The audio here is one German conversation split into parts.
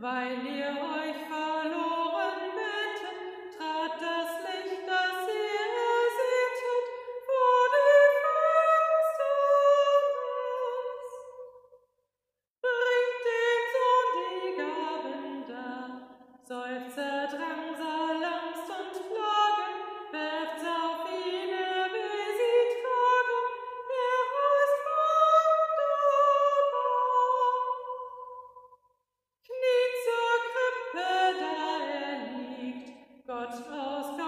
weil ihr euch God's house.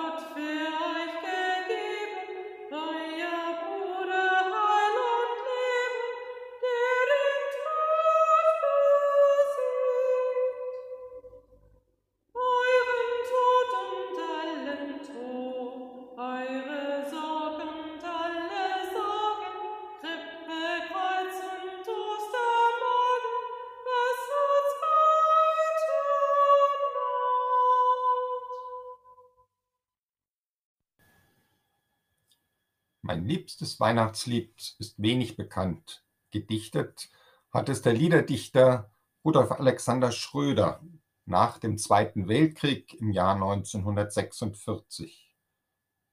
Mein liebstes Weihnachtslied ist wenig bekannt. Gedichtet hat es der Liederdichter Rudolf Alexander Schröder nach dem Zweiten Weltkrieg im Jahr 1946.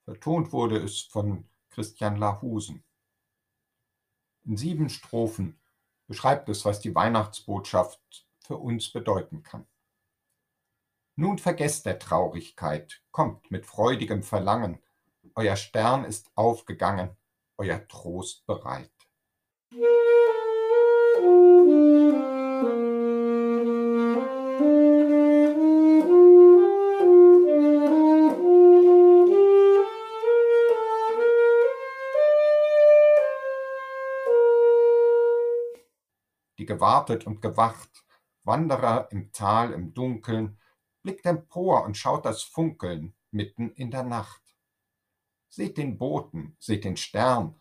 Vertont wurde es von Christian Lahusen. In sieben Strophen beschreibt es, was die Weihnachtsbotschaft für uns bedeuten kann. Nun vergesst der Traurigkeit, kommt mit freudigem Verlangen, euer Stern ist aufgegangen, euer Trost bereit. Die gewartet und gewacht, Wanderer im Tal im Dunkeln, blickt empor und schaut das Funkeln mitten in der Nacht. Seht den Boten, seht den Stern,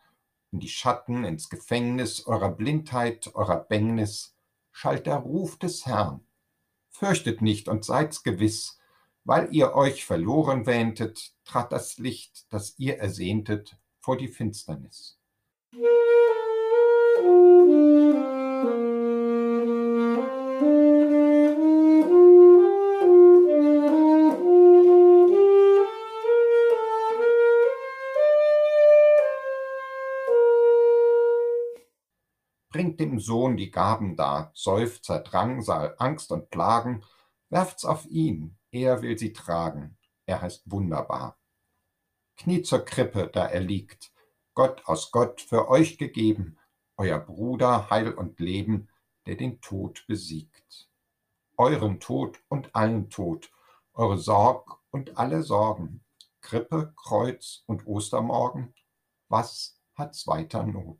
in die Schatten, ins Gefängnis eurer Blindheit, eurer Bängnis, schallt der Ruf des Herrn. Fürchtet nicht und seid's gewiss, weil ihr euch verloren wähntet, trat das Licht, das ihr ersehntet, vor die Finsternis. Bringt dem Sohn die Gaben dar, Seufzer, Drangsal, Angst und Plagen, werft's auf ihn, er will sie tragen, er heißt wunderbar. Kniet zur Krippe, da er liegt, Gott aus Gott für euch gegeben, euer Bruder Heil und Leben, der den Tod besiegt. Euren Tod und allen Tod, eure Sorg und alle Sorgen, Krippe, Kreuz und Ostermorgen, was hat's weiter Not?